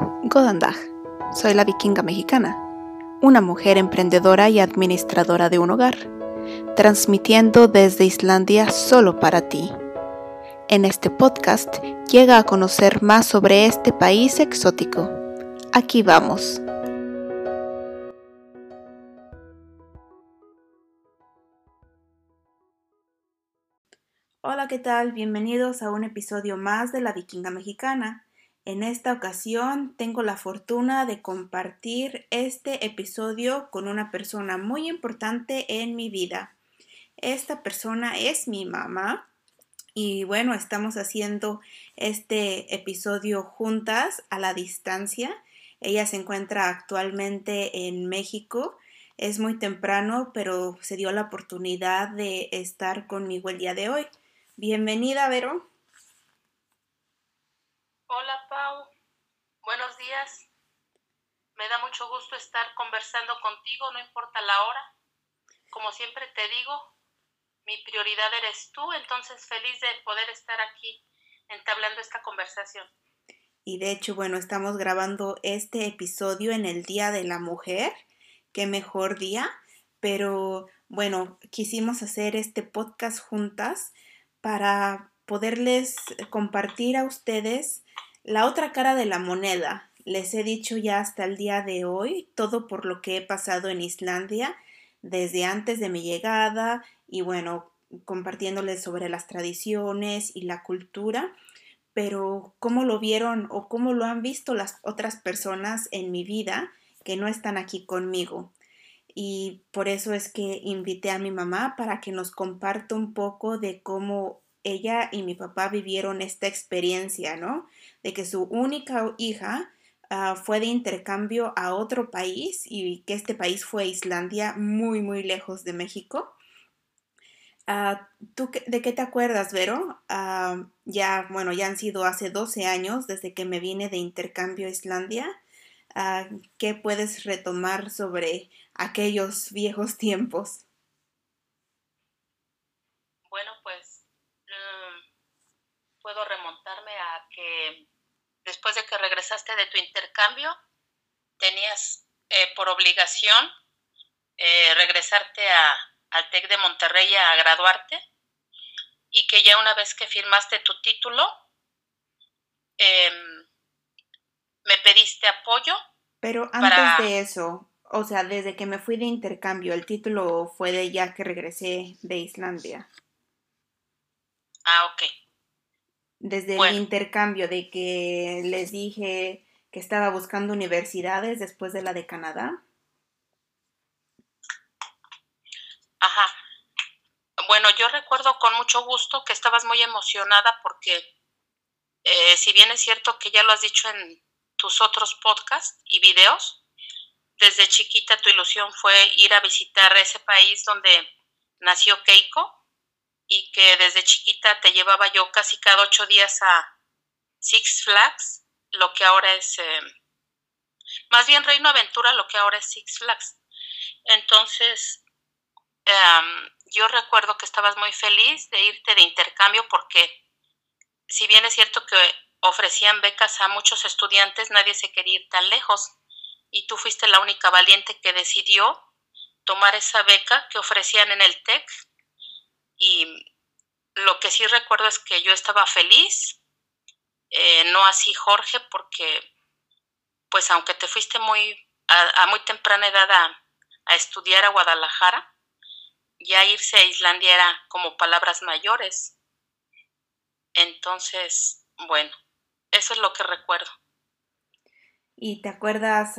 Godandag. Soy la vikinga mexicana, una mujer emprendedora y administradora de un hogar, transmitiendo desde Islandia solo para ti. En este podcast llega a conocer más sobre este país exótico. Aquí vamos. Hola, ¿qué tal? Bienvenidos a un episodio más de La Vikinga Mexicana. En esta ocasión tengo la fortuna de compartir este episodio con una persona muy importante en mi vida. Esta persona es mi mamá y bueno, estamos haciendo este episodio juntas a la distancia. Ella se encuentra actualmente en México. Es muy temprano, pero se dio la oportunidad de estar conmigo el día de hoy. Bienvenida, Vero. Hola Pau, buenos días. Me da mucho gusto estar conversando contigo, no importa la hora. Como siempre te digo, mi prioridad eres tú, entonces feliz de poder estar aquí entablando esta conversación. Y de hecho, bueno, estamos grabando este episodio en el Día de la Mujer. Qué mejor día. Pero bueno, quisimos hacer este podcast juntas para poderles compartir a ustedes la otra cara de la moneda. Les he dicho ya hasta el día de hoy todo por lo que he pasado en Islandia desde antes de mi llegada y bueno, compartiéndoles sobre las tradiciones y la cultura, pero cómo lo vieron o cómo lo han visto las otras personas en mi vida que no están aquí conmigo. Y por eso es que invité a mi mamá para que nos comparta un poco de cómo ella y mi papá vivieron esta experiencia, ¿no? De que su única hija ah, fue de intercambio a otro país y que este país fue Islandia, muy, muy lejos de México. Ah, ¿Tú de qué te acuerdas, Vero? Ah, ya, bueno, ya han sido hace 12 años desde que me vine de intercambio a Islandia. ¿Qué puedes retomar sobre aquellos viejos tiempos? Puedo remontarme a que después de que regresaste de tu intercambio, tenías eh, por obligación eh, regresarte a, al TEC de Monterrey a graduarte y que ya una vez que firmaste tu título, em, me pediste apoyo. Pero antes de eso, o sea, desde que me fui de intercambio, el título fue de ya que regresé de Islandia. Ah, ok desde el intercambio de que les dije que estaba buscando universidades después de la de Canadá. Ajá. Bueno, yo recuerdo con mucho gusto que estabas muy emocionada porque eh, si bien es cierto que ya lo has dicho en tus otros podcasts y videos, desde chiquita tu ilusión fue ir a visitar ese país donde nació Keiko y que desde chiquita te llevaba yo casi cada ocho días a Six Flags, lo que ahora es, em, más bien Reino Aventura, lo que ahora es Six Flags. Entonces, em, yo recuerdo que estabas muy feliz de irte de intercambio porque si bien es cierto que ofrecían becas a muchos estudiantes, nadie se quería ir tan lejos y tú fuiste la única valiente que decidió tomar esa beca que ofrecían en el TEC y lo que sí recuerdo es que yo estaba feliz, eh, no así Jorge, porque pues aunque te fuiste muy a, muy temprana edad a, a, estudiar a Guadalajara, ya irse a Islandia era como palabras mayores. Entonces, bueno, eso es lo que recuerdo. ¿Y te acuerdas?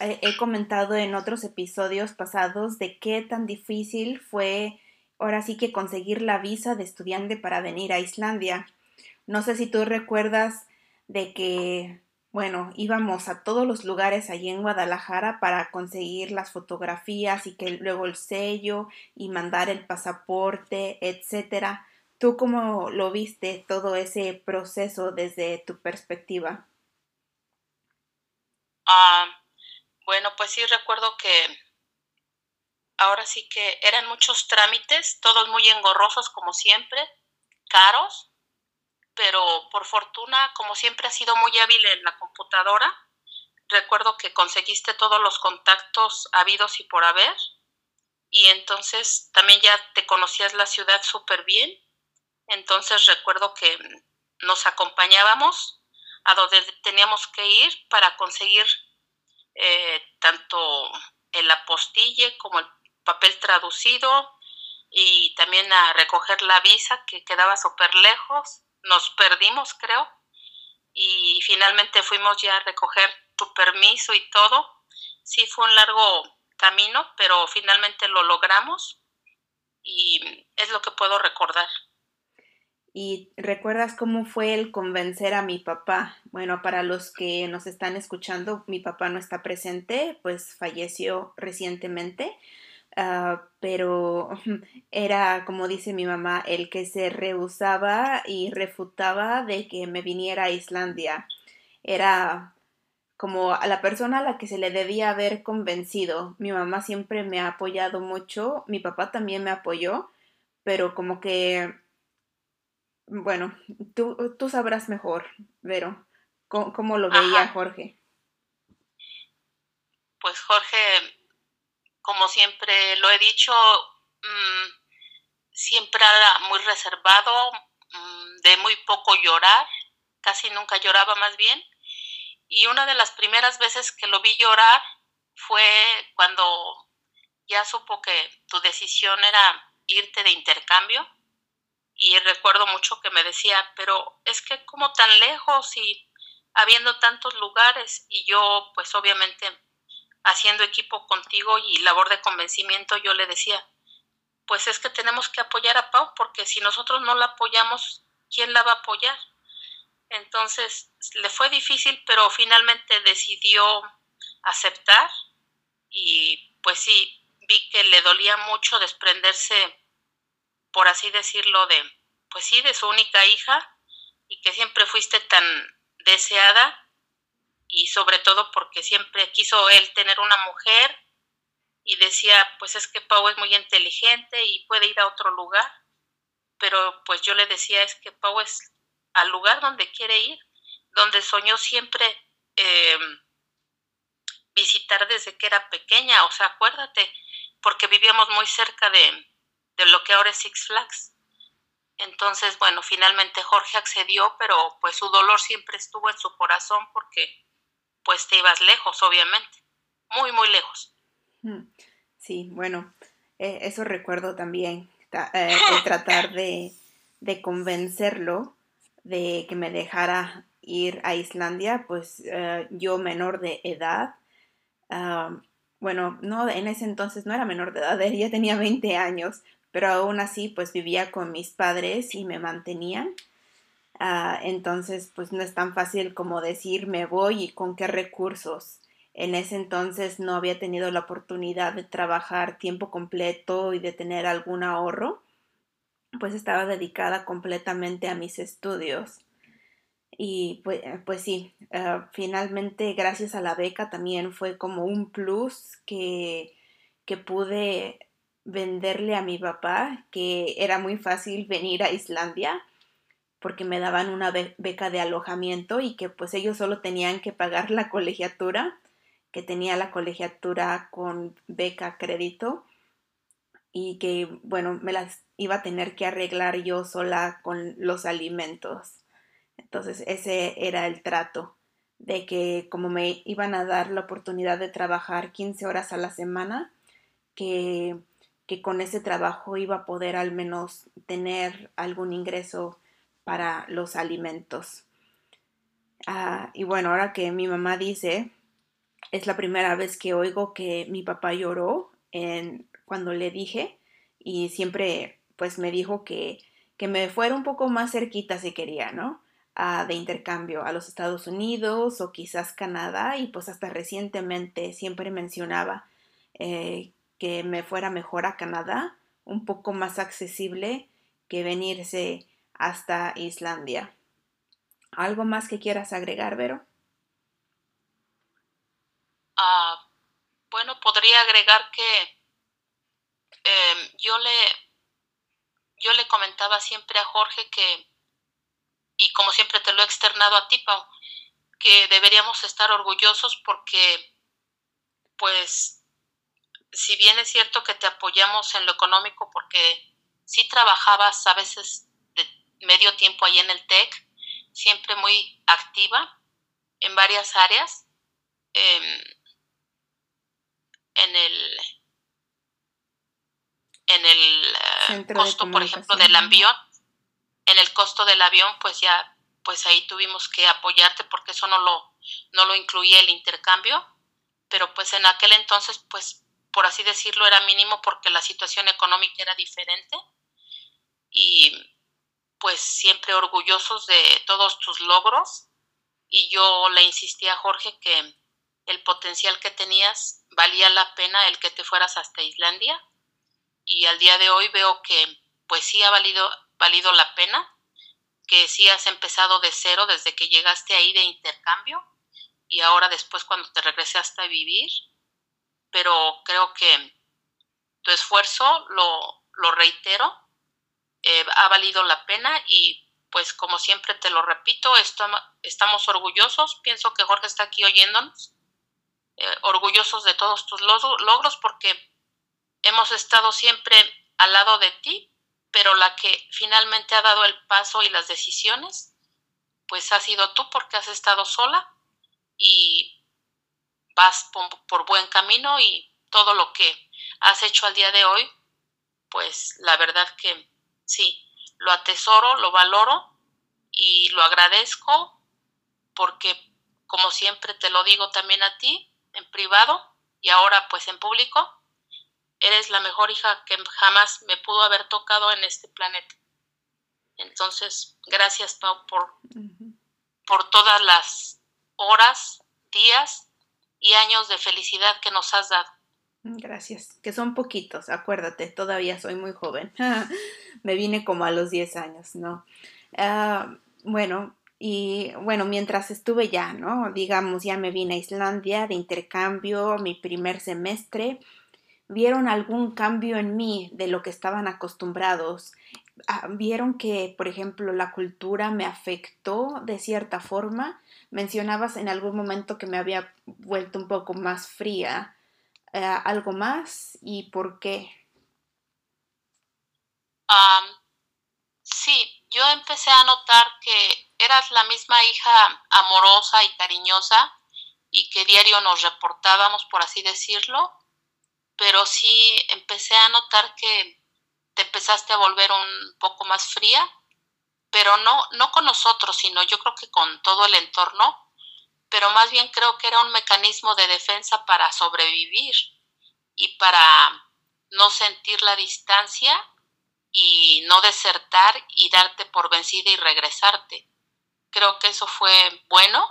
he comentado en otros episodios pasados de qué tan difícil fue ahora sí que conseguir la visa de estudiante para venir a Islandia. No sé si tú recuerdas de que, bueno, íbamos a todos los lugares allí en Guadalajara para conseguir las fotografías y que luego el sello y mandar el pasaporte, etcétera. ¿Tú cómo lo viste todo ese proceso desde tu perspectiva? Ah, bueno, pues sí recuerdo que ahora sí que eran muchos trámites, todos muy engorrosos como siempre, caros, pero por fortuna, como siempre has sido muy hábil en la computadora, recuerdo que conseguiste todos los contactos habidos y por haber, y entonces también ya te conocías la ciudad súper bien, entonces recuerdo que nos acompañábamos a donde teníamos que ir para conseguir eh, tanto el apostille como el papel traducido y también a recoger la visa que quedaba súper lejos nos perdimos, creo, y finalmente fuimos ya a recoger tu permiso y todo. Sí fue un largo camino, pero finalmente lo logramos y es lo que puedo recordar. ¿Y recuerdas cómo fue el convencer a mi papá? Bueno, para los que nos están escuchando, mi papá no está presente, pues falleció recientemente, Ah, pero era, como dice mi mamá, el que se rehusaba y refutaba de que me viniera a Islandia. Era como a la persona a la que se le debía haber convencido. Mi mamá siempre me ha apoyado mucho, mi papá también me apoyó, pero como que, bueno, tú, tú sabrás mejor, Vero, cómo, lo veía Jorge. Pues Jorge como siempre lo he dicho, mm, siempre era muy reservado, mm, de muy poco llorar, casi nunca lloraba más bien. Y una de las primeras veces que lo vi llorar fue cuando ya supo que tu decisión era irte de intercambio. Y recuerdo mucho que me decía, pero es que como tan lejos y habiendo tantos lugares. Y yo pues obviamente haciendo equipo contigo y labor de convencimiento, yo le decía, pues es que tenemos que apoyar a Pau, porque si nosotros no la apoyamos, ¿quién la va a apoyar? Entonces, le fue difícil, pero finalmente decidió aceptar y pues sí, vi que le dolía mucho desprenderse, por así decirlo, de, pues sí, de su única hija y que siempre fuiste tan deseada y sobre todo porque siempre quiso él tener una mujer y decía, pues es que Pau es muy inteligente y puede ir a otro lugar, pero pues yo le decía, es que Pau es al lugar donde quiere ir, donde soñó siempre em, visitar desde que era pequeña, o sea, acuérdate, porque vivíamos muy cerca de, de lo que ahora es Six Flags. Entonces, bueno, finalmente Jorge accedió, pero pues su dolor siempre estuvo en su corazón porque pues te ibas lejos, obviamente, muy, muy lejos. Mm, sí, bueno, eh, eso recuerdo también, eh, tratar de, convencerlo de que me dejara ir a Islandia, pues eh, yo menor de edad, bueno, no, en ese entonces no era menor de edad, ya tenía 20 años, pero aún así pues vivía con mis padres y me mantenían. Ah, entonces, pues no es tan fácil como decir me voy y con qué recursos. En ese entonces no había tenido la oportunidad de trabajar tiempo completo y de tener algún ahorro, pues estaba dedicada completamente a mis estudios. Y pues, eh, pues sí, ah, finalmente gracias a la beca también fue como un plus que, que pude venderle a mi papá, que era muy fácil venir a Islandia porque me daban una beca de alojamiento y que pues ellos solo tenían que pagar la colegiatura, que tenía la colegiatura con beca crédito y que bueno, me las iba a tener que arreglar yo sola con los alimentos. Entonces ese era el trato de que como me iban a dar la oportunidad de trabajar 15 horas a la semana, que, que con ese trabajo iba a poder al menos tener algún ingreso para los alimentos. Ah, y bueno, ahora que mi mamá dice, es la primera vez que oigo que mi papá lloró cuando le dije y siempre pues me dijo que, que me fuera un poco más cerquita si quería, ¿no? Ah, de intercambio a los Estados Unidos o quizás Canadá y pues hasta recientemente siempre mencionaba eh, que me fuera mejor a Canadá, un poco más accesible que venirse hasta Islandia. ¿Algo más que quieras agregar, Vero? Ah, bueno, podría agregar que em, yo le yo le comentaba siempre a Jorge que y como siempre te lo he externado a ti, Pau, que deberíamos estar orgullosos porque, pues, si bien es cierto que te apoyamos en lo económico porque sí trabajabas a veces medio tiempo ahí en el TEC, siempre muy activa en varias áreas, em, en el en el eh, costo, por ejemplo, del avión, en el costo del avión, pues ya, pues ahí tuvimos que apoyarte porque eso no lo, no lo incluía el intercambio, pero pues en aquel entonces, pues por así decirlo, era mínimo porque la situación económica era diferente. Y pues siempre orgullosos de todos tus logros. Y yo le insistí a Jorge que el potencial que tenías valía la pena el que te fueras hasta Islandia. Y al día de hoy veo que pues sí ha valido, valido la pena, que sí has empezado de cero desde que llegaste ahí de intercambio y ahora después cuando te regresaste a vivir, pero creo que tu esfuerzo, lo, lo reitero, eh, ha valido la pena y pues como siempre te lo repito, estamos orgullosos, pienso que Jorge está aquí oyéndonos, eh, orgullosos de todos tus logros porque hemos estado siempre al lado de ti, pero la que finalmente ha dado el paso y las decisiones, pues ha sido tú porque has estado sola y vas por, buen camino y todo lo que has hecho al día de hoy, pues la verdad que sí, lo atesoro, lo valoro y lo agradezco porque como siempre te lo digo también a ti en privado y ahora pues en público, eres la mejor hija que jamás me pudo haber tocado en este planeta. Entonces, gracias, Pau, por, por todas las horas, días y años de felicidad que nos has dado. Gracias, que son poquitos, acuérdate, todavía soy muy joven. me vine como a los 10 años, ¿no? Ah, bueno, y bueno, mientras estuve ya, ¿no? Digamos, ya me vine a Islandia de intercambio, mi primer semestre vieron algún cambio en mí de lo que estaban acostumbrados. Ah, vieron que, por ejemplo, la cultura me afectó de cierta forma. Mencionabas en algún momento que me había vuelto un poco más fría. Eh, ¿Algo más y por qué? Sí, yo empecé a notar que eras la misma hija amorosa y cariñosa y que diario nos reportábamos, por así decirlo, pero sí empecé a notar que te empezaste a volver un poco más fría, pero no, no con nosotros, sino yo creo que con todo el entorno, pero más bien creo que era un mecanismo de defensa para sobrevivir y para no sentir la distancia y no desertar y darte por vencida y regresarte. Creo que eso fue bueno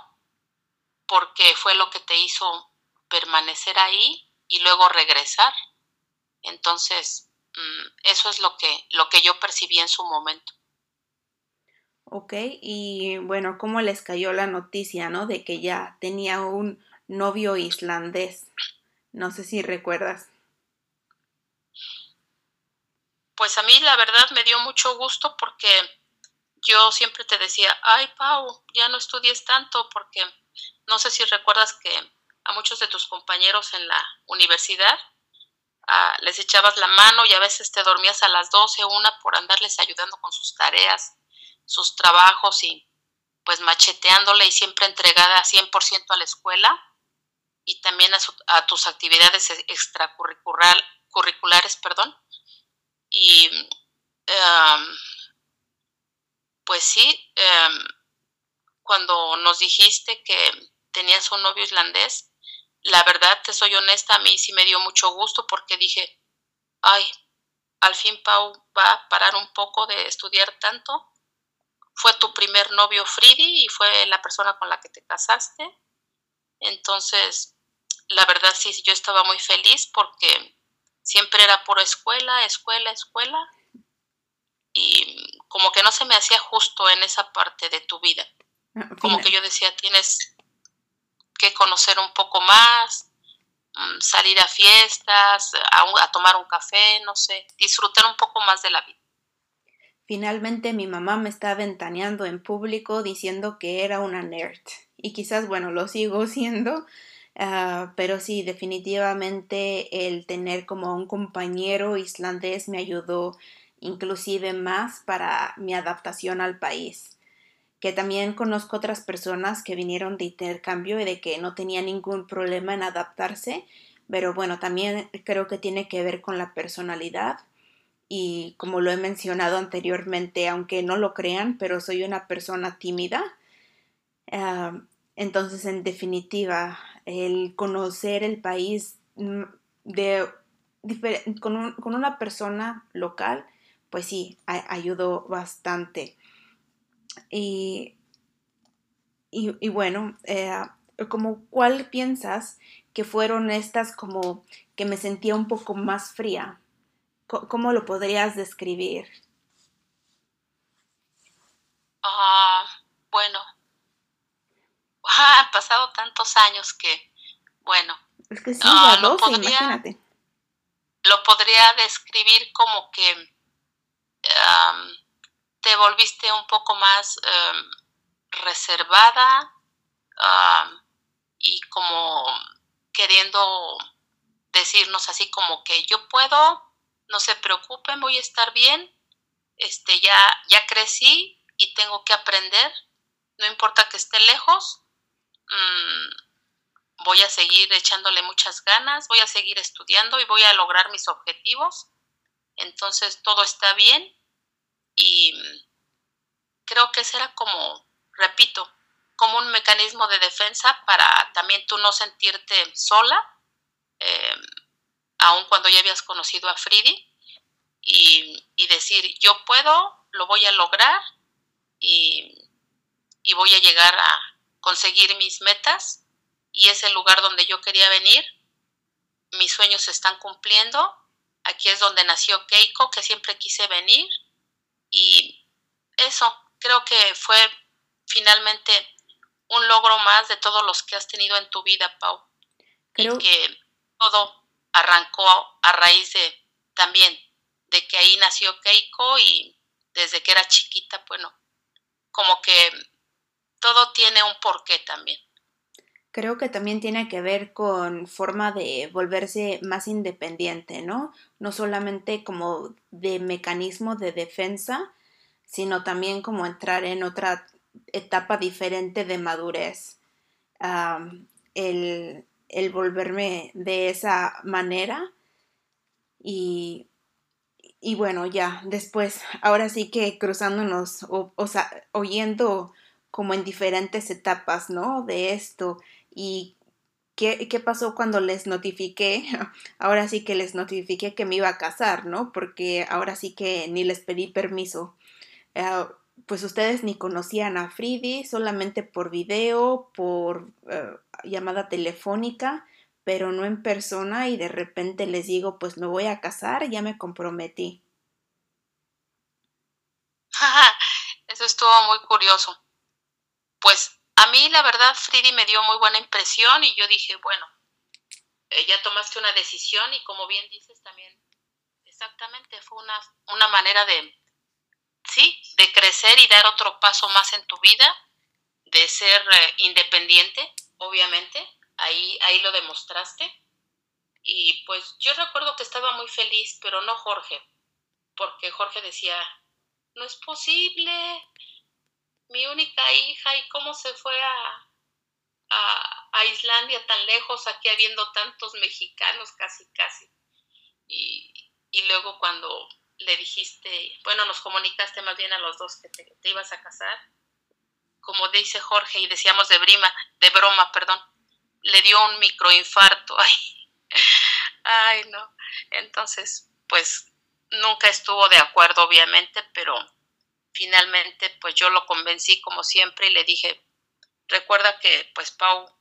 porque fue lo que te hizo permanecer ahí y luego regresar. Entonces, mm, eso es lo que, lo que yo percibí en su momento. Ok, y bueno, ¿cómo les cayó la noticia, no? De que ya tenía un novio islandés. No sé si recuerdas. Pues a mí la verdad me dio mucho gusto porque yo siempre te decía, ay Pau, ya no estudies tanto porque no sé si recuerdas que a muchos de tus compañeros en la universidad, ah, les echabas la mano y a veces te dormías a las 12, una por andarles ayudando con sus tareas, sus trabajos y pues macheteándole y siempre entregada 100% a la escuela y también a, tus actividades extracurriculares, perdón. Y em, pues sí, em, cuando nos dijiste que tenías un novio islandés, la verdad, te soy honesta, a mí sí me dio mucho gusto porque dije, ay, al fin Pau va a parar un poco de estudiar tanto. Fue tu primer novio Fridi y fue la persona con la que te casaste. Entonces, la verdad sí, yo estaba muy feliz porque siempre era por escuela, escuela, escuela. Y como que no se me hacía justo en esa parte de tu vida. Ah, como que yo decía, tienes que conocer un poco más, mm, salir a fiestas, a, tomar un café, no sé, disfrutar un poco más de la vida. finalmente mi mamá me está ventaneando en público diciendo que era una nerd. Y quizás, bueno, lo sigo siendo, ah, pero sí, definitivamente el tener como un compañero islandés me ayudó inclusive más para mi adaptación al país. Que también conozco otras personas que vinieron de intercambio y de que no tenía ningún problema en adaptarse, pero bueno, también creo que tiene que ver con la personalidad y como lo he mencionado anteriormente, aunque no lo crean, pero soy una persona tímida. Ah, entonces, en definitiva, el conocer el país mm, de, con, una persona local, pues sí, ayudó bastante. Y, y, bueno, eh, como cuál piensas que fueron estas como que me sentía un poco más fría? ¿Cómo lo podrías describir? Ah, bueno, han pasado tantos años que, bueno, es que sí, ah, lo, podría, imagínate. lo podría describir como que te volviste un poco más em, reservada y como queriendo decirnos así como que yo puedo no se preocupen, voy a estar bien, este, ya, ya crecí y tengo que aprender, no importa que esté lejos, mm, voy a seguir echándole muchas ganas, voy a seguir estudiando y voy a lograr mis objetivos, entonces todo está bien y creo que será como, repito, como un mecanismo de defensa para también tú no sentirte sola. Eh, aun cuando ya habías conocido a Fridi, y, decir, yo puedo, lo voy a lograr y, y voy a llegar a conseguir mis metas y es el lugar donde yo quería venir. Mis sueños se están cumpliendo. Aquí es donde nació Keiko, que siempre quise venir. Y eso creo que fue finalmente un logro más de todos los que has tenido en tu vida, Pau. Creo... Y que todo arrancó a raíz de también de que ahí nació Keiko y desde que era chiquita, bueno, como que todo tiene un porqué también. Creo que también tiene que ver con forma de volverse más independiente, ¿no? No solamente como de mecanismo de defensa, sino también como entrar en otra etapa diferente de madurez. el, el volverme de esa manera y, y bueno, ya después, ahora sí que cruzándonos o, o sea, oyendo como en diferentes etapas, ¿no? De esto y ¿Qué, ¿Qué, pasó cuando les notifiqué? Ahora sí que les notifiqué que me iba a casar, ¿no? Porque ahora sí que ni les pedí permiso. Eh, pues ustedes ni conocían a Fridi, solamente por video, por eh, llamada telefónica, pero no en persona y de repente les digo, pues me voy a casar, ya me comprometí. Eso estuvo muy curioso. Pues a mí la verdad Fridi me dio muy buena impresión y yo dije, bueno, eh, ya tomaste una decisión y como bien dices también, exactamente, fue una, una manera de, sí, de crecer y dar otro paso más en tu vida, de ser eh, independiente, obviamente, ahí, ahí lo demostraste. Y pues yo recuerdo que estaba muy feliz, pero no Jorge, porque Jorge decía, no es posible, mi única hija y cómo se fue a, a, Islandia tan lejos, aquí habiendo tantos mexicanos, casi, casi. Y, y, luego cuando le dijiste, bueno, nos comunicaste más bien a los dos que te, te ibas a casar, como dice Jorge y decíamos de brima, de broma, perdón, le dio un microinfarto. Ay, ay, no. Entonces, pues nunca estuvo de acuerdo, obviamente, pero finalmente, pues yo lo convencí como siempre y le dije, recuerda que pues Pau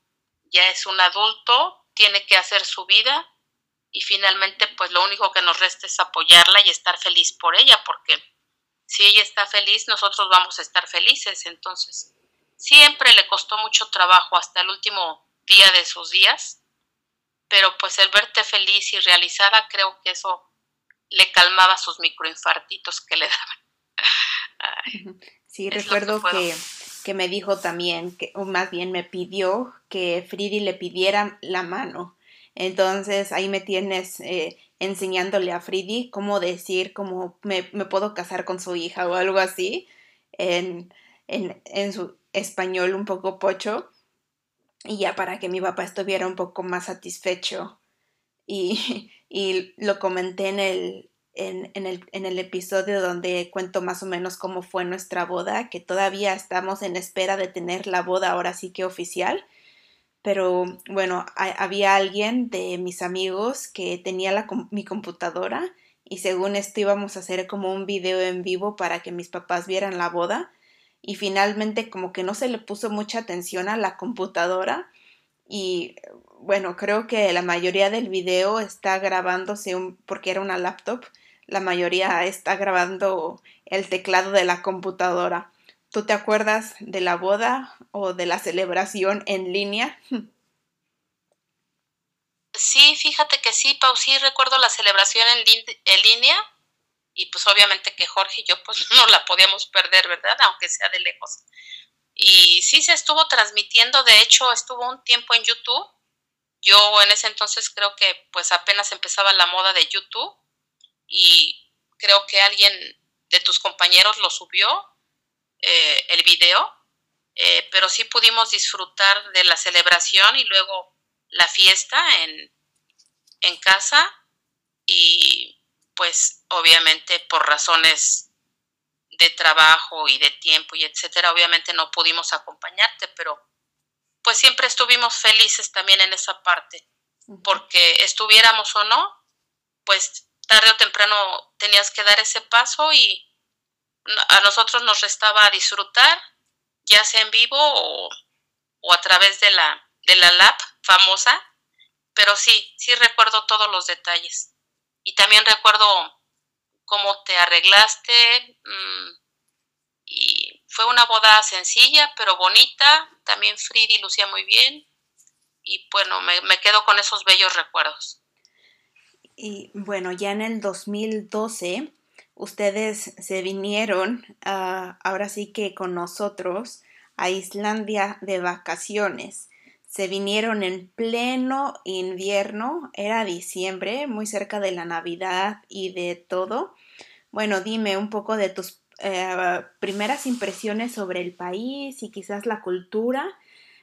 ya es un adulto, tiene que hacer su vida y finalmente pues lo único que nos resta es apoyarla y estar feliz por ella, porque si ella está feliz, nosotros vamos a estar felices. Entonces, siempre le costó mucho trabajo hasta el último día de sus días, pero pues el verte feliz y realizada creo que eso le calmaba sus microinfartitos que le daban. Sí, recuerdo que, que, me dijo también, que, o más bien me pidió que Fridi le pidiera la mano. Entonces ahí me tienes eh, enseñándole a Fridi cómo decir, cómo me, me, puedo casar con su hija o algo así, en, en, en su español un poco pocho y ya para que mi papá estuviera un poco más satisfecho. Y, y lo comenté en el, en, el, episodio donde cuento más o menos cómo fue nuestra boda, que todavía estamos en espera de tener la boda ahora sí que oficial. Pero bueno, había alguien de mis amigos que tenía mi computadora y según esto íbamos a hacer como un video en vivo para que mis papás vieran la boda y finalmente como que no se le puso mucha atención a la computadora y bueno, creo que la mayoría del video está grabándose porque era una laptop, la mayoría está grabando el teclado de la computadora. ¿Tú te acuerdas de la boda o de la celebración en línea? Sí, fíjate que sí, Pau, sí recuerdo la celebración en, en línea y pues obviamente que Jorge y yo pues no la podíamos perder, ¿verdad? Aunque sea de lejos. Y sí se estuvo transmitiendo, de hecho estuvo un tiempo en YouTube. Yo en ese entonces creo que pues apenas empezaba la moda de YouTube y creo que alguien de tus compañeros lo subió, eh, el video, eh, pero sí pudimos disfrutar de la celebración y luego la fiesta en, en casa y pues obviamente por razones de trabajo y de tiempo y etcétera, obviamente no pudimos acompañarte, pero pues siempre estuvimos felices también en esa parte, porque estuviéramos o no, pues tarde o temprano tenías que dar ese paso y a nosotros nos restaba disfrutar, ya sea en vivo o, a través de la, de la lab famosa, pero sí, sí recuerdo todos los detalles. Y también recuerdo cómo te arreglaste. Mm, y fue una boda sencilla, pero bonita. También Fridi lucía muy bien. Y bueno, me, quedo con esos bellos recuerdos. Y bueno, ya en el 2012 ustedes se vinieron ahora sí que con nosotros a Islandia de vacaciones se vinieron en pleno invierno, era diciembre, muy cerca de la Navidad y de todo. Bueno, dime un poco de tus eh, primeras impresiones sobre el país y quizás la cultura.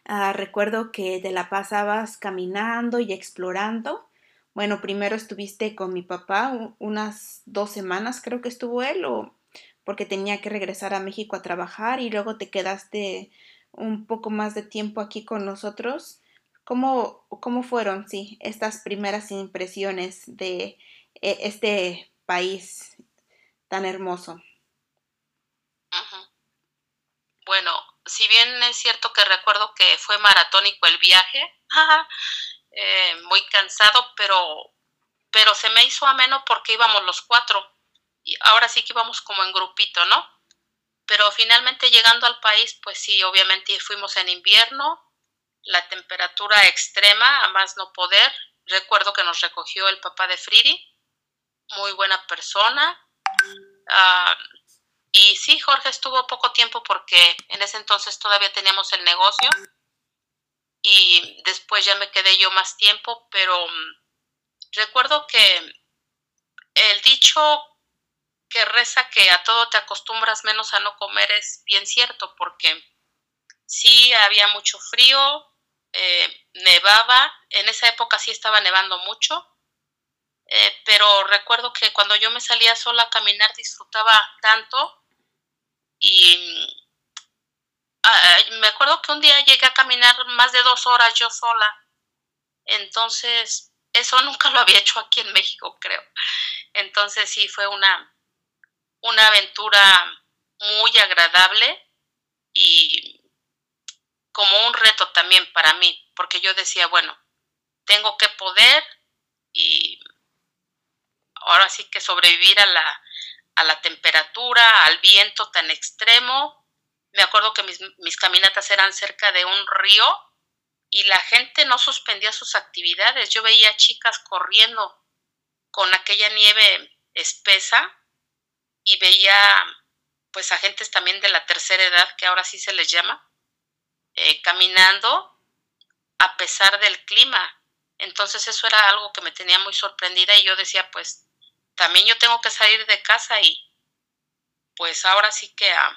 Ah, recuerdo que te la pasabas caminando y explorando. Bueno, primero estuviste con mi papá unas dos semanas, creo que estuvo él, o porque tenía que regresar a México a trabajar y luego te quedaste un poco más de tiempo aquí con nosotros. ¿Cómo, cómo fueron, sí, estas primeras impresiones de e, este país tan hermoso? Bueno, si bien es cierto que recuerdo que fue maratónico el viaje, eh, muy cansado, pero, pero se me hizo ameno porque íbamos los cuatro. Y ahora sí que íbamos como en grupito, ¿no? Pero finalmente llegando al país, pues sí, obviamente fuimos en invierno, la temperatura extrema, a más no poder. Recuerdo que nos recogió el papá de Fridi, muy buena persona. Ah, y sí, Jorge estuvo poco tiempo porque en ese entonces todavía teníamos el negocio y después ya me quedé yo más tiempo, pero mm, recuerdo que el dicho que reza que a todo te acostumbras menos a no comer es bien cierto, porque sí había mucho frío, eh, nevaba, en esa época sí estaba nevando mucho, eh, pero recuerdo que cuando yo me salía sola a caminar disfrutaba tanto y ah, me acuerdo que un día llegué a caminar más de dos horas yo sola, entonces eso nunca lo había hecho aquí en México, creo. Entonces sí fue una, una aventura muy agradable y como un reto también para mí, porque yo decía, bueno, tengo que poder y ahora sí que sobrevivir a la, a la temperatura, al viento tan extremo. Me acuerdo que mis, caminatas eran cerca de un río y la gente no suspendía sus actividades. Yo veía chicas corriendo con aquella nieve espesa y veía pues a gentes también de la tercera edad, que ahora sí se les llama, eh, caminando a pesar del clima. Entonces eso era algo que me tenía muy sorprendida y yo decía, pues también yo tengo que salir de casa y pues ahora sí que a,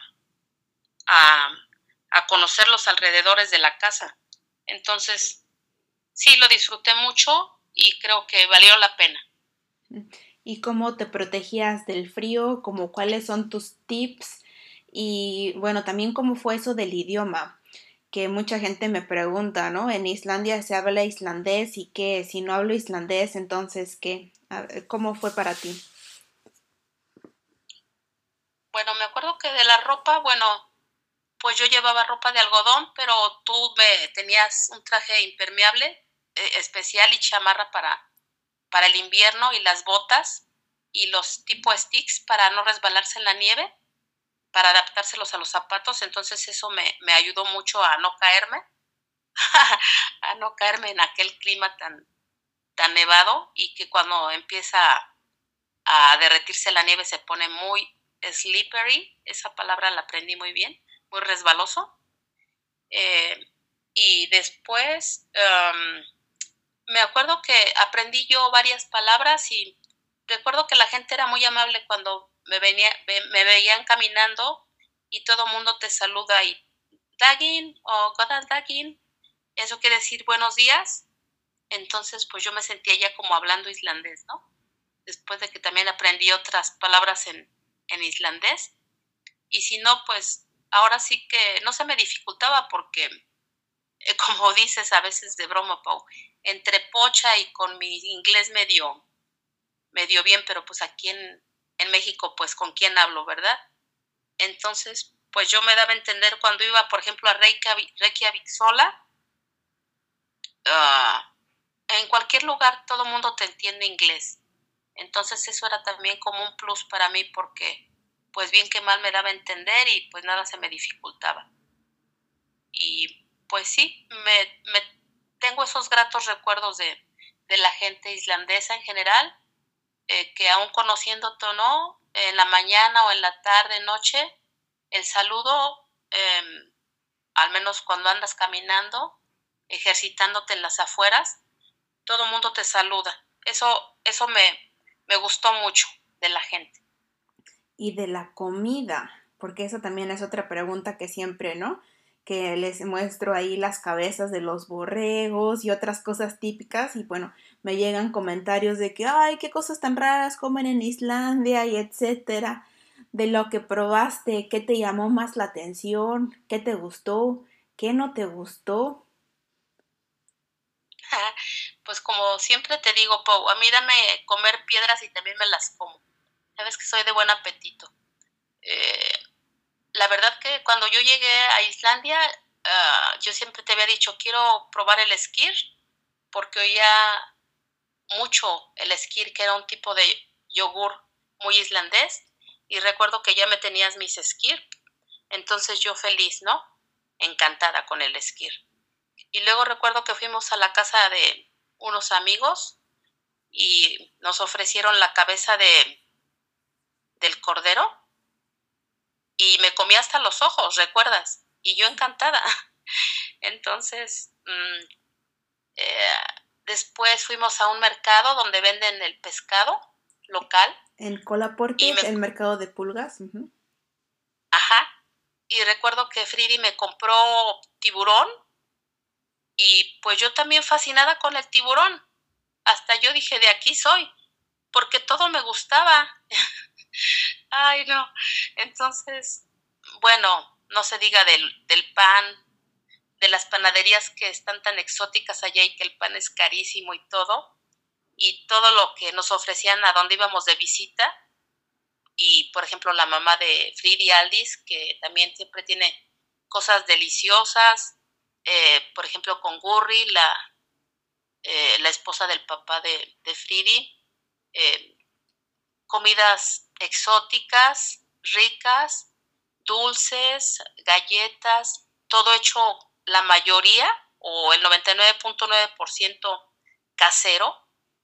a conocer los alrededores de la casa. Entonces, sí, lo disfruté mucho y creo que valió la pena. ¿Y cómo te protegías del frío? ¿Cómo cuáles son tus tips? Y bueno, también cómo fue eso del idioma, que mucha gente me pregunta, ¿no? En Islandia se habla islandés y que si no hablo islandés, entonces, ¿qué? ¿Cómo fue para ti? Bueno, me acuerdo que de la ropa, bueno, pues yo llevaba ropa de algodón, pero tú me tenías un traje impermeable eh, especial y chamarra para, para el invierno y las botas y los tipo sticks para no resbalarse en la nieve, para adaptárselos a los zapatos. Entonces eso me, me ayudó mucho a no caerme, a no caerme en aquel clima tan, tan nevado y que cuando empieza a derretirse la nieve se pone muy slippery. Esa palabra la aprendí muy bien muy resbaloso. Eh, y después em, me acuerdo que aprendí yo varias palabras y recuerdo que la gente era muy amable cuando me, venía, me veían caminando y todo el mundo te saluda y Dagin o Godal Dagin, eso quiere decir buenos días. Entonces, pues yo me sentía ya como hablando islandés, ¿no? Después de que también aprendí otras palabras en, en islandés. Y si no, pues ahora sí que no se me dificultaba porque, eh, como dices a veces de broma, entre pocha y con mi inglés medio, medio bien, pero pues aquí en, México, pues con quién hablo, ¿verdad? Entonces, pues yo me daba a entender cuando iba, por ejemplo, a Reykjavik, sola, ah, en cualquier lugar todo el mundo te entiende inglés. Entonces eso era también como un plus para mí porque pues bien que mal me daba a entender y pues nada se me dificultaba. Y pues sí, me, tengo esos gratos recuerdos de, la gente islandesa en general, eh, que aún conociéndote o no, en la mañana o en la tarde, noche, el saludo, em, al menos cuando andas caminando, ejercitándote en las afueras, todo el mundo te saluda. Eso, eso me, me gustó mucho de la gente y de la comida, porque esa también es otra pregunta que siempre, ¿no? Que les muestro ahí las cabezas de los borregos y otras cosas típicas y bueno, me llegan comentarios de que, ay, qué cosas tan raras comen en Islandia y etcétera, de lo que probaste, qué te llamó más la atención, qué te gustó, qué no te gustó. Pues como siempre te digo, Pau, a mí dame comer piedras y también me las como. Sabes que soy de buen apetito. Eh, la verdad que cuando yo llegué a Islandia, ah, yo siempre te había dicho, quiero probar el esquir, porque oía mucho el esquir, que era un tipo de yogur muy islandés, y recuerdo que ya me tenías mis esquir, entonces yo feliz, ¿no? Encantada con el esquir. Y luego recuerdo que fuimos a la casa de unos amigos y nos ofrecieron la cabeza de del cordero y me comí hasta los ojos, ¿recuerdas? Y yo encantada. Entonces, mm, eh, después fuimos a un mercado donde venden el pescado local. En Colaporte, el mercado de pulgas. Ajá. Y recuerdo que Fridi me compró tiburón y pues yo también fascinada con el tiburón. Hasta yo dije, de aquí soy, porque todo me gustaba. Ay, no. Entonces, bueno, no se diga del, del pan, de las panaderías que están tan exóticas allá y que el pan es carísimo y todo, y todo lo que nos ofrecían a donde íbamos de visita, y por ejemplo la mamá de Fridi Aldis, que también siempre tiene cosas deliciosas, eh, por ejemplo con Gurri, la, eh, la esposa del papá de, de eh, comidas exóticas, ricas, dulces, galletas, todo hecho la mayoría o el 99.9% casero,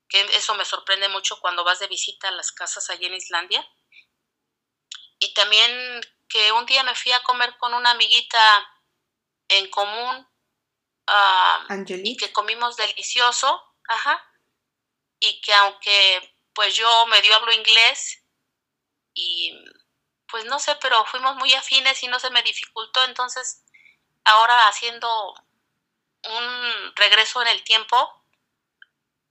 que eso me sorprende mucho cuando vas de visita a las casas allí en Islandia. Y también que un día me fui a comer con una amiguita en común y que comimos delicioso, ajá, y que aunque pues yo medio hablo inglés y pues no sé, pero fuimos muy afines y no se me dificultó, entonces ahora haciendo un regreso en el tiempo,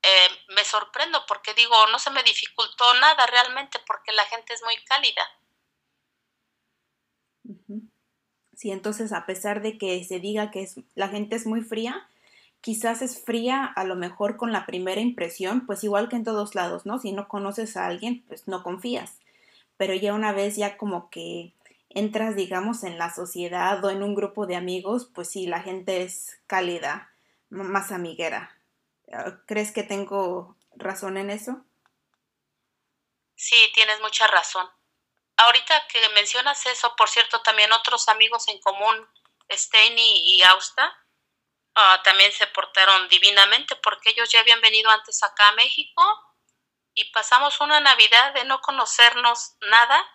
eh, me sorprendo porque digo, no se me dificultó nada realmente porque la gente es muy cálida. Sí, entonces a pesar de que se diga que es, la gente es muy fría, quizás es fría a lo mejor con la primera impresión, pues igual que en todos lados, ¿no? Si no conoces a alguien, pues no confías. Pero ya una vez ya como que entras, digamos, en la sociedad o en un grupo de amigos, pues sí, la gente es cálida, más amiguera. Ah, ¿Crees que tengo razón en eso? Sí, tienes mucha razón ahorita que mencionas eso, por cierto, también otros amigos en común, Steiny y Austa, ah, también se portaron divinamente porque ellos ya habían venido antes acá a México y pasamos una Navidad de no conocernos nada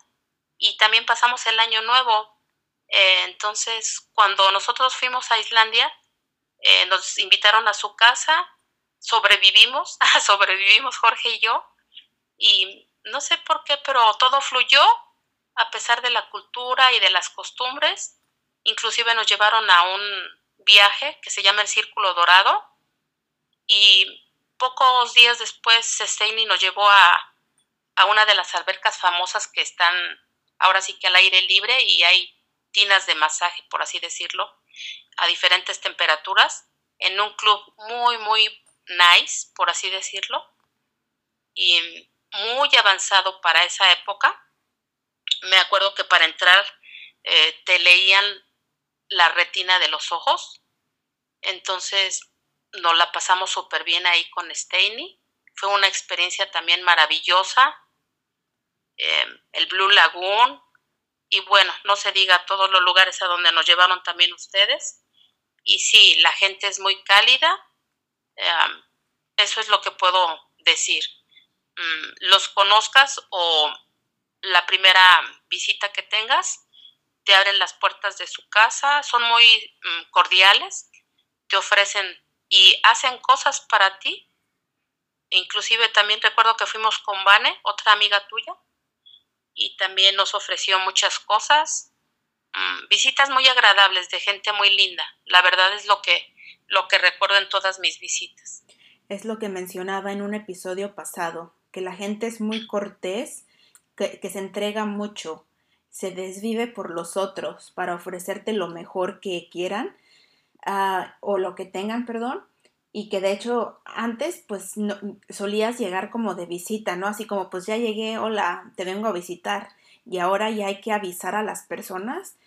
y también pasamos el año nuevo. Eh, entonces, cuando nosotros fuimos a Islandia, eh, nos invitaron a su casa, sobrevivimos, sobrevivimos Jorge y yo, y no sé por qué, pero todo fluyó a pesar de la cultura y de las costumbres. Inclusive nos llevaron a un viaje que se llama el Círculo Dorado y pocos días después Steiny nos llevó a, a una de las albercas famosas que están ahora sí que al aire libre y hay tinas de masaje, por así decirlo, a diferentes temperaturas, en un club muy, muy nice, por así decirlo, y muy avanzado para esa época. Me acuerdo que para entrar eh, te leían la retina de los ojos, entonces nos la pasamos súper bien ahí con Steiny, fue una experiencia también maravillosa, em, el Blue Lagoon, y bueno, no se diga todos los lugares a donde nos llevaron también ustedes, y sí, la gente es muy cálida, em, eso es lo que puedo decir. Mm, los conozcas o la primera visita que tengas, te abren las puertas de su casa, son muy mm, cordiales, te ofrecen y hacen cosas para ti. Inclusive también recuerdo que fuimos con Vane, otra amiga tuya, y también nos ofreció muchas cosas. Mm, visitas muy agradables de gente muy linda. La verdad es lo que, lo que recuerdo en todas mis visitas. Es lo que mencionaba en un episodio pasado, que la gente es muy cortés que, se entrega mucho, se desvive por los otros para ofrecerte lo mejor que quieran ah, o lo que tengan, perdón, y que de hecho antes pues solías llegar como de visita, ¿no? Así como pues ya llegué, hola, te vengo a visitar y ahora ya hay que avisar a las personas,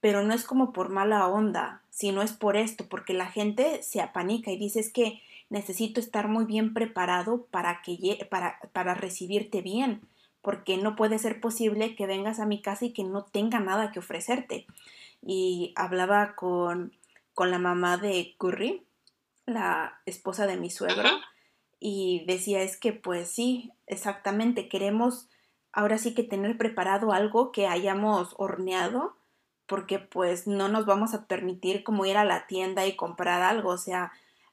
pero no es como por mala onda, sino es por esto, porque la gente se apanica y dice que necesito estar muy bien preparado para, que, para, para recibirte bien porque no puede ser posible que vengas a mi casa y que no tenga nada que ofrecerte. Y hablaba con, con la mamá de Curry, la esposa de mi suegro, y decía es que pues sí, exactamente, queremos ahora sí que tener preparado algo que hayamos horneado, porque pues no nos vamos a permitir como ir a la tienda y comprar algo, o sea,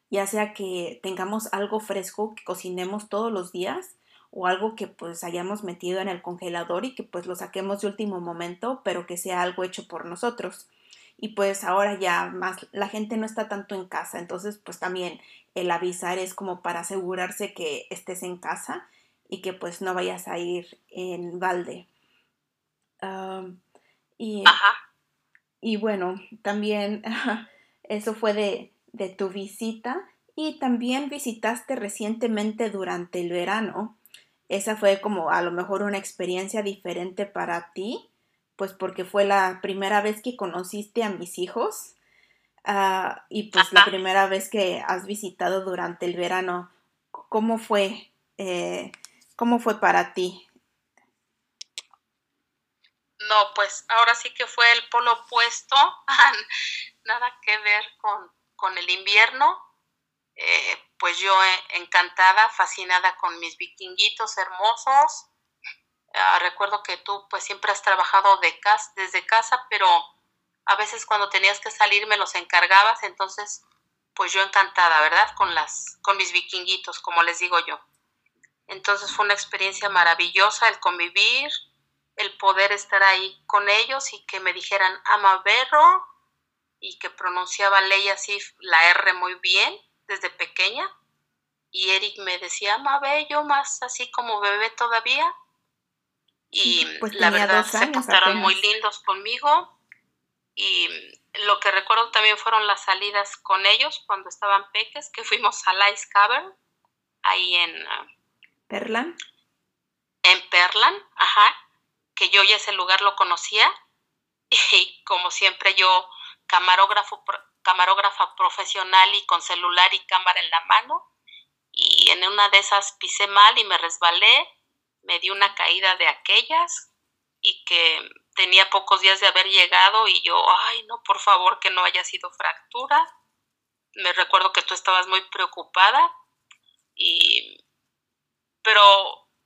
ya sea que tengamos algo fresco que cocinemos todos los días, o algo que pues hayamos metido en el congelador y que pues lo saquemos de último momento, pero que sea algo hecho por nosotros. Y pues ahora ya más la gente no está tanto en casa, entonces pues también el avisar es como para asegurarse que estés en casa y que pues no vayas a ir en balde. y, y bueno, también eso fue de, de tu visita y también visitaste recientemente durante el verano. Esa fue como a lo mejor una experiencia diferente para ti, pues porque fue la primera vez que conociste a mis hijos ah, y pues la primera vez que has visitado durante el verano. ¿Cómo fue? Eh, ¿Cómo fue para ti? No, pues ahora sí que fue el polo opuesto, nada que ver con, con el invierno. Eh, pues yo encantada, fascinada con mis vikinguitos hermosos, Ah, recuerdo que tú pues siempre has trabajado de casa, desde casa, pero a veces cuando tenías que salir me los encargabas, entonces pues yo encantada, ¿verdad? Con las con mis vikinguitos, como les digo yo. Entonces fue una experiencia maravillosa el convivir, el poder estar ahí con ellos y que me dijeran Amaberro y que pronunciaba ley así la R muy bien desde pequeña. Y Eric me decía Amabello, más así como bebé todavía. Y pues la verdad se portaron muy lindos conmigo. Y lo que recuerdo también fueron las salidas con ellos cuando estaban peques, que fuimos a Ice Cavern, ahí en... Ah, Perlan. En Perlan, ajá, que yo ya ese lugar lo conocía y como siempre yo camarógrafo, camarógrafa profesional y con celular y cámara en la mano y en una de esas pisé mal y me resbalé, me di una caída de aquellas y que tenía pocos días de haber llegado y yo, ay, no, por favor, que no haya sido fractura. Me recuerdo que tú estabas muy preocupada y pero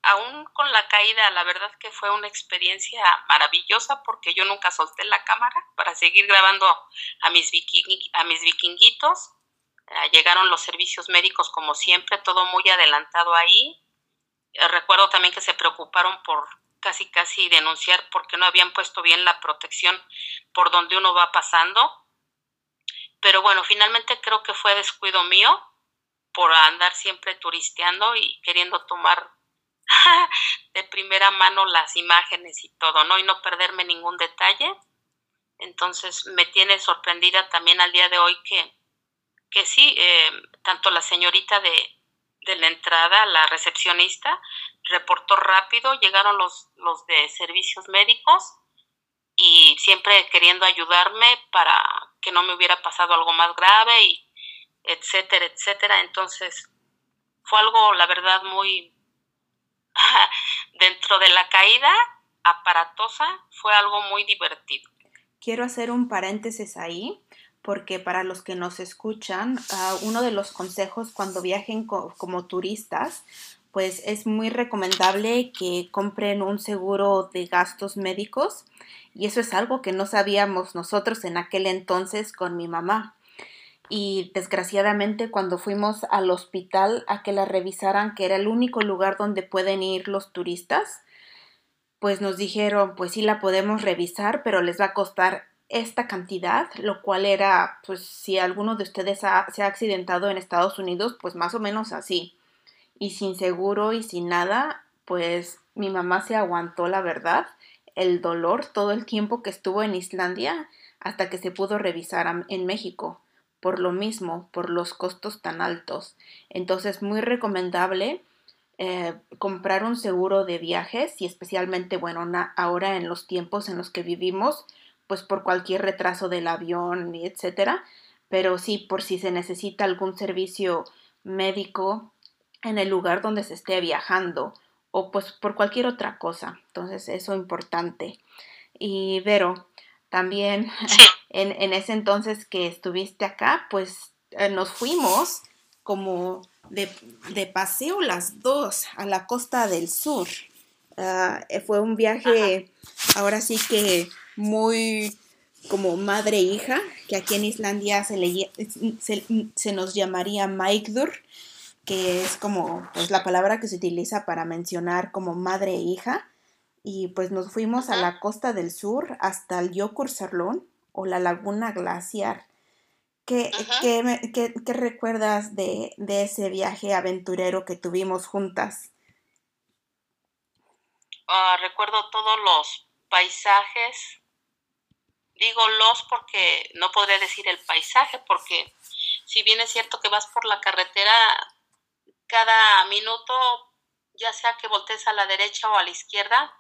aún con la caída, la verdad que fue una experiencia maravillosa porque yo nunca solté la cámara para seguir grabando a mis, a mis vikinguitos. Eh, llegaron los servicios médicos como siempre, todo muy adelantado ahí. Eh, recuerdo también que se preocuparon por casi casi denunciar porque no habían puesto bien la protección por donde uno va pasando. Pero bueno, finalmente creo que fue descuido mío por andar siempre turisteando y queriendo tomar de primera mano las imágenes y todo, ¿no? Y no perderme ningún detalle. Entonces me tiene sorprendida también al día de hoy que, que sí, eh, tanto la señorita de, de, la entrada, la recepcionista, reportó rápido, llegaron los, los de servicios médicos y siempre queriendo ayudarme para que no me hubiera pasado algo más grave y etcétera, etcétera. Entonces fue algo, la verdad, muy, dentro de la caída aparatosa fue algo muy divertido. Quiero hacer un paréntesis ahí porque para los que nos escuchan, ah, uno de los consejos cuando viajen como turistas, pues es muy recomendable que compren un seguro de gastos médicos y eso es algo que no sabíamos nosotros en aquel entonces con mi mamá. Y desgraciadamente cuando fuimos al hospital a que la revisaran, que era el único lugar donde pueden ir los turistas, pues nos dijeron, pues sí la podemos revisar, pero les va a costar esta cantidad, lo cual era, pues si alguno de ustedes se ha accidentado en Estados Unidos, pues más o menos así. Y sin seguro y sin nada, pues mi mamá se aguantó la verdad, el dolor todo el tiempo que estuvo en Islandia hasta que se pudo revisar en México por lo mismo, por los costos tan altos. Entonces, muy recomendable eh, comprar un seguro de viajes y especialmente, bueno, ahora en los tiempos en los que vivimos, pues por cualquier retraso del avión, etcétera. Pero sí, por si se necesita algún servicio médico en el lugar donde se esté viajando o pues por cualquier otra cosa. Entonces, eso es importante. Y Vero, también en, ese entonces que estuviste acá, pues eh, nos fuimos como de, paseo las dos a la costa del sur. Ah, eh, fue un viaje ahora sí que muy como madre e hija, que aquí en Islandia se, le, se, nos llamaría Maikdur, que es como pues, la palabra que se utiliza para mencionar como madre e hija. Y pues nos fuimos a la costa del sur hasta el Jökulsárlón, o la laguna glaciar. ¿Qué, qué, recuerdas de, ese viaje aventurero que tuvimos juntas? Ah, recuerdo todos los paisajes. Digo los porque no podría decir el paisaje, porque si bien es cierto que vas por la carretera cada minuto, ya sea que voltees a la derecha o a la izquierda,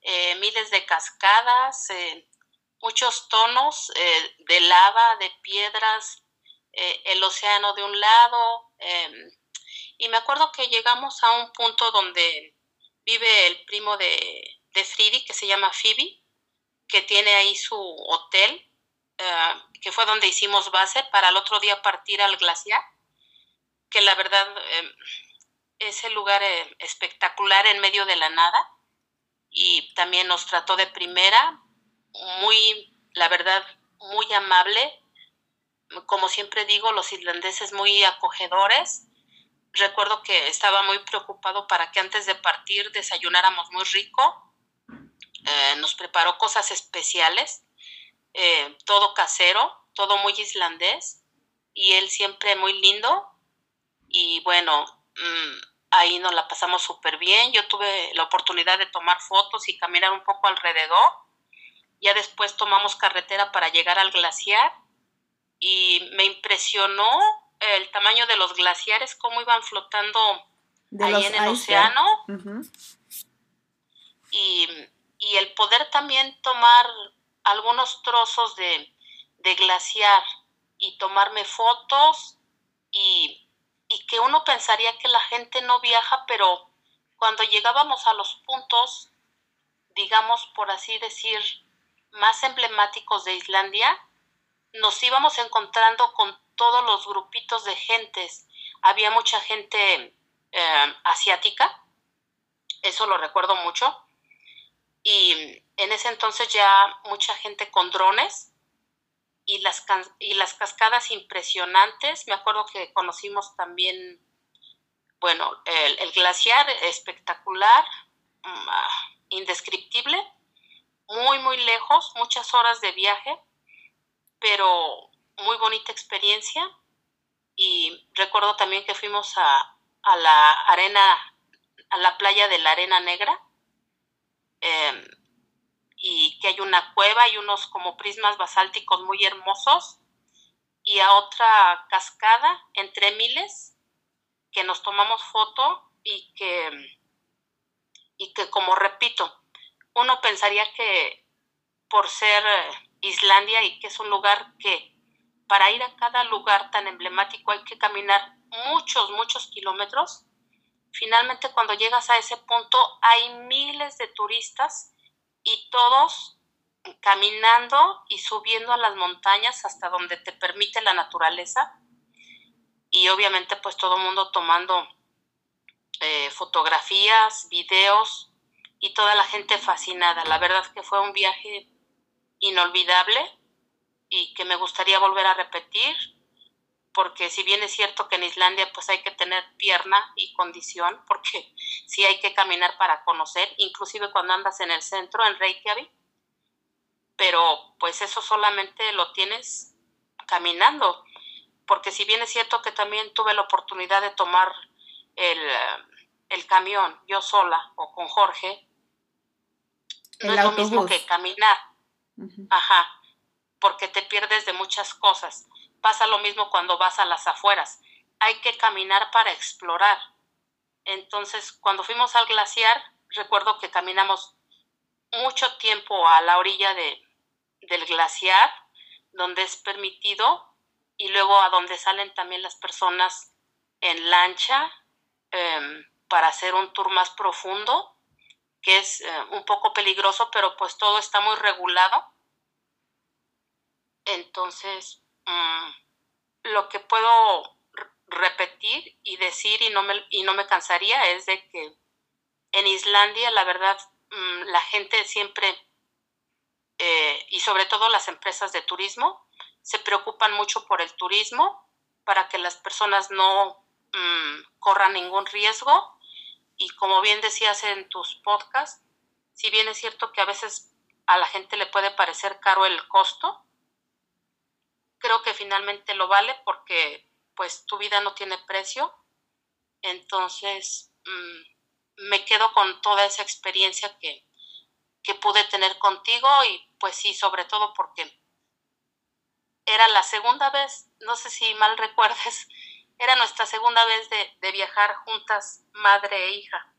eh, miles de cascadas, eh, muchos tonos eh, de lava, de piedras, el océano de un lado. Em, y me acuerdo que llegamos a un punto donde vive el primo de, de Fridi, que se llama Phoebe, que tiene ahí su hotel, eh, que fue donde hicimos base para el otro día partir al glaciar, que la verdad em, es el lugar espectacular en medio de la nada y también nos trató de primera, muy, la verdad, muy amable. Como siempre digo, los islandeses muy acogedores. Recuerdo que estaba muy preocupado para que antes de partir desayunáramos muy rico. Eh, nos preparó cosas especiales, eh, todo casero, todo muy islandés y él siempre muy lindo. Y bueno, mm, ahí nos la pasamos súper bien. Yo tuve la oportunidad de tomar fotos y caminar un poco alrededor. Ya después tomamos carretera para llegar al glaciar y me impresionó el tamaño de los glaciares, cómo iban flotando ahí en el océano. y, y, el poder también tomar algunos trozos de, de glaciar y tomarme fotos y y que uno pensaría que la gente no viaja, pero cuando llegábamos a los puntos, digamos por así decir, más emblemáticos de Islandia, nos íbamos encontrando con todos los grupitos de gentes. Había mucha gente eh, asiática, eso lo recuerdo mucho, y en ese entonces ya mucha gente con drones, y las, y las cascadas impresionantes. Me acuerdo que conocimos también, bueno, el, glaciar espectacular, mm, ah, indescriptible, muy, muy lejos, muchas horas de viaje, pero muy bonita experiencia. Y recuerdo también que fuimos a, a la arena, a la playa de la Arena Negra. Eh, y que hay una cueva y unos como prismas basálticos muy hermosos y a otra cascada entre miles que nos tomamos foto y que y que como repito uno pensaría que por ser Islandia y que es un lugar que para ir a cada lugar tan emblemático hay que caminar muchos muchos kilómetros finalmente cuando llegas a ese punto hay miles de turistas y todos caminando y subiendo a las montañas hasta donde te permite la naturaleza y obviamente pues todo el mundo tomando eh, fotografías, videos y toda la gente fascinada. La verdad que fue un viaje inolvidable y que me gustaría volver a repetir porque si bien es cierto que en Islandia pues hay que tener pierna y condición, porque sí hay que caminar para conocer, inclusive cuando andas en el centro, en Reykjavik, pero pues eso solamente lo tienes caminando, porque si bien es cierto que también tuve la oportunidad de tomar el, camión yo sola o con Jorge, no es lo mismo que caminar, ajá, porque te pierdes de muchas cosas Pasa lo mismo cuando vas a las afueras. Hay que caminar para explorar. Entonces, cuando fuimos al glaciar, recuerdo que caminamos mucho tiempo a la orilla de, del glaciar, donde es permitido, y luego a donde salen también las personas en lancha em, para hacer un tour más profundo, que es eh, un poco peligroso, pero pues todo está muy regulado. Entonces, Mm, lo que puedo repetir y decir y no me, y no me cansaría es de que en Islandia la verdad mm, la gente siempre eh, y sobre todo las empresas de turismo se preocupan mucho por el turismo para que las personas no mm, corran ningún riesgo y como bien decías en tus podcasts, si bien es cierto que a veces a la gente le puede parecer caro el costo, creo que finalmente lo vale porque pues tu vida no tiene precio. Entonces mm, me quedo con toda esa experiencia que, pude tener contigo y pues sí, sobre todo porque era la segunda vez, no sé si mal recuerdes, era nuestra segunda vez de, viajar juntas, madre e hija.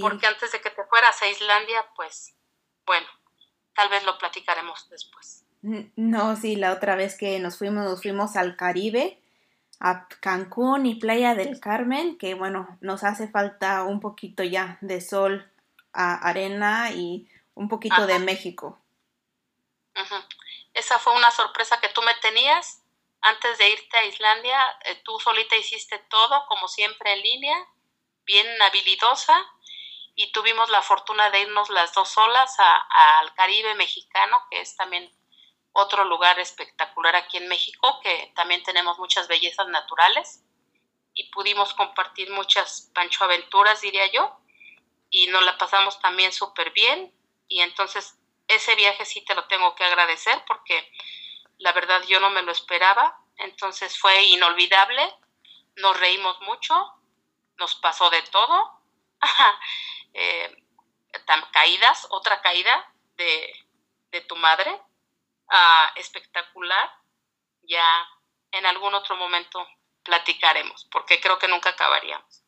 Porque antes de que te fueras a Islandia, pues bueno, tal vez lo platicaremos después. No, sí, la otra vez que nos fuimos, nos fuimos al Caribe, a Cancún y Playa del Carmen, que bueno, nos hace falta un poquito ya de sol, a arena y un poquito de México. Esa fue una sorpresa que tú me tenías antes de irte a Islandia. Eh, tú solita hiciste todo, como siempre en línea, bien habilidosa. y tuvimos la fortuna de irnos las dos solas al Caribe mexicano, que es también otro lugar espectacular aquí en México, que también tenemos muchas bellezas naturales y pudimos compartir muchas panchoaventuras, diría yo, y nos la pasamos también súper bien y entonces ese viaje sí te lo tengo que agradecer porque la verdad yo no me lo esperaba, entonces fue inolvidable, nos reímos mucho, nos pasó de todo, eh, caídas, otra caída de, de tu madre, ah, espectacular, ya en algún otro momento platicaremos, porque creo que nunca acabaríamos.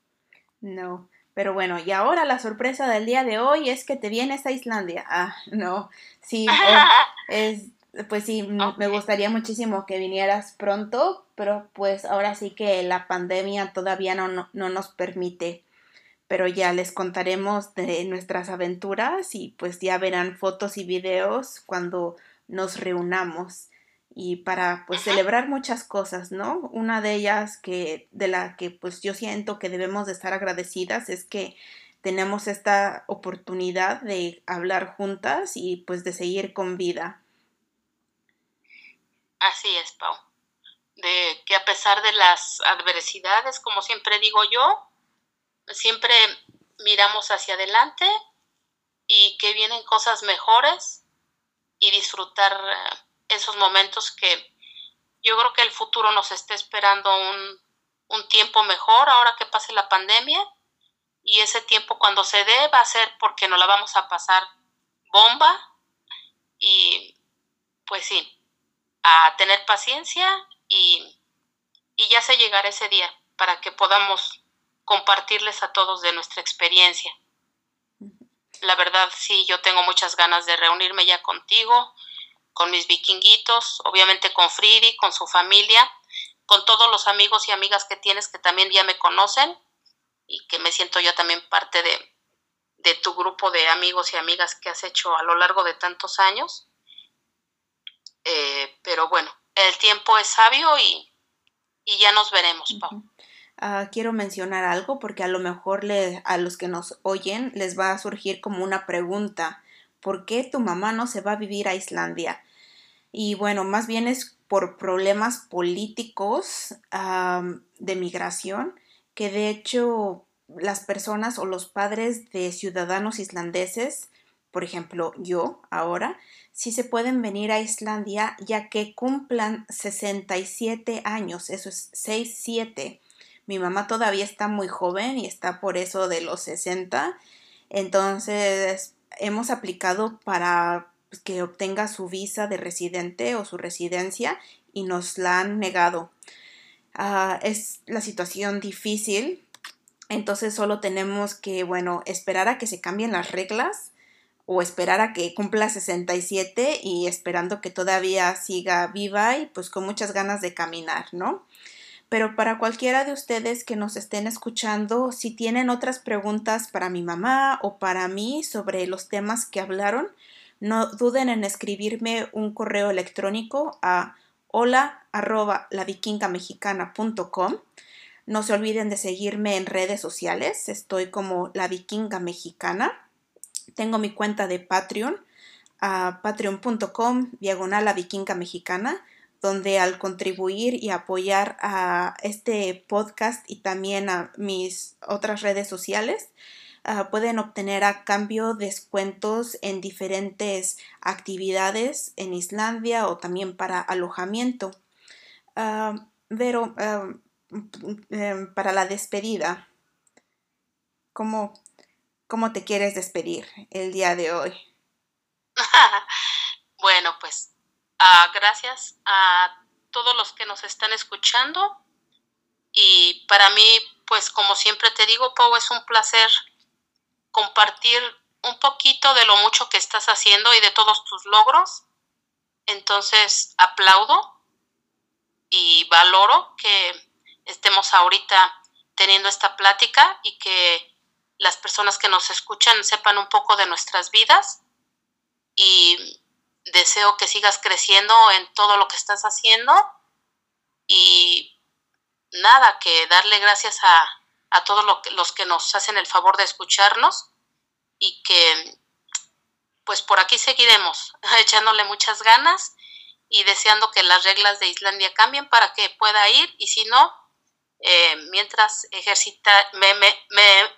No, pero bueno, y ahora la sorpresa del día de hoy es que te vienes a Islandia. Ah, no, sí, es, pues sí, me gustaría muchísimo que vinieras pronto, pero pues ahora sí que la pandemia todavía no, no, no nos permite. Pero ya les contaremos de nuestras aventuras y pues ya verán fotos y videos cuando nos reunamos y para pues celebrar muchas cosas, ¿no? Una de ellas que de la que pues yo siento que debemos de estar agradecidas es que tenemos esta oportunidad de hablar juntas y pues de seguir con vida. Así es, Pau. De que a pesar de las adversidades, como siempre digo yo, siempre miramos hacia adelante y que vienen cosas mejores y disfrutar eh, esos momentos que yo creo que el futuro nos está esperando un, tiempo mejor ahora que pase la pandemia y ese tiempo cuando se dé va a ser porque nos la vamos a pasar bomba y pues sí, a tener paciencia y, y ya se llegará ese día para que podamos compartirles a todos de nuestra experiencia. La verdad sí, yo tengo muchas ganas de reunirme ya contigo, con mis vikinguitos, obviamente con Fridi, con su familia, con todos los amigos y amigas que tienes que también ya me conocen y que me siento yo también parte de, de tu grupo de amigos y amigas que has hecho a lo largo de tantos años. Eh, pero bueno, el tiempo es sabio y, y ya nos veremos, Pau. Ah, quiero mencionar algo porque a lo mejor le, a los que nos oyen les va a surgir como una pregunta. ¿por qué tu mamá no se va a vivir a Islandia? Y bueno, más bien es por problemas políticos de migración, que de hecho las personas o los padres de ciudadanos islandeses, por ejemplo yo ahora, sí se pueden venir a Islandia ya que cumplan 67 años, eso es 6-7. Mi mamá todavía está muy joven y está por eso de los 60. Entonces, hemos aplicado para que obtenga su visa de residente o su residencia y nos la han negado. Ah, es la situación difícil, entonces solo tenemos que, bueno, esperar a que se cambien las reglas o esperar a que cumpla 67 y esperando que todavía siga viva y pues con muchas ganas de caminar, ¿no? Pero para cualquiera de ustedes que nos estén escuchando, si tienen otras preguntas para mi mamá o para mí sobre los temas que hablaron, no duden en escribirme un correo electrónico a hola arroba No se olviden de seguirme en redes sociales. Estoy como la vikinga mexicana. Tengo mi cuenta de Patreon a patreon.com diagonal la vikinga mexicana donde al contribuir y apoyar a este podcast y también a mis otras redes sociales, ah, pueden obtener a cambio descuentos en diferentes actividades en Islandia o también para alojamiento. pero ah, em, para la despedida, ¿cómo, ¿cómo te quieres despedir el día de hoy? bueno, pues Ah, gracias a todos los que nos están escuchando. Y para mí, pues como siempre te digo, Pau, es un placer compartir un poquito de lo mucho que estás haciendo y de todos tus logros. Entonces, aplaudo y valoro que estemos ahorita teniendo esta plática y que las personas que nos escuchan sepan un poco de nuestras vidas y deseo que sigas creciendo en todo lo que estás haciendo y nada, que darle gracias a, a todos los que nos hacen el favor de escucharnos y que pues por aquí seguiremos echándole muchas ganas y deseando que las reglas de Islandia cambien para que pueda ir y si no, eh, mientras ejercitar, me, me,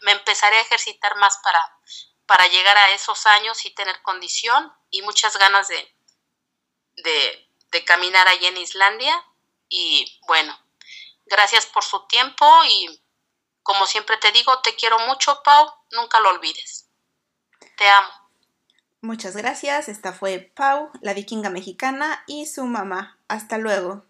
me, empezaré a ejercitar más para, para llegar a esos años y tener condición y muchas ganas de, de, de caminar allí en Islandia. Y bueno, gracias por su tiempo y como siempre te digo, te quiero mucho, Pau, nunca lo olvides. Te amo. Muchas gracias. Esta fue Pau, la vikinga mexicana, y su mamá. Hasta luego.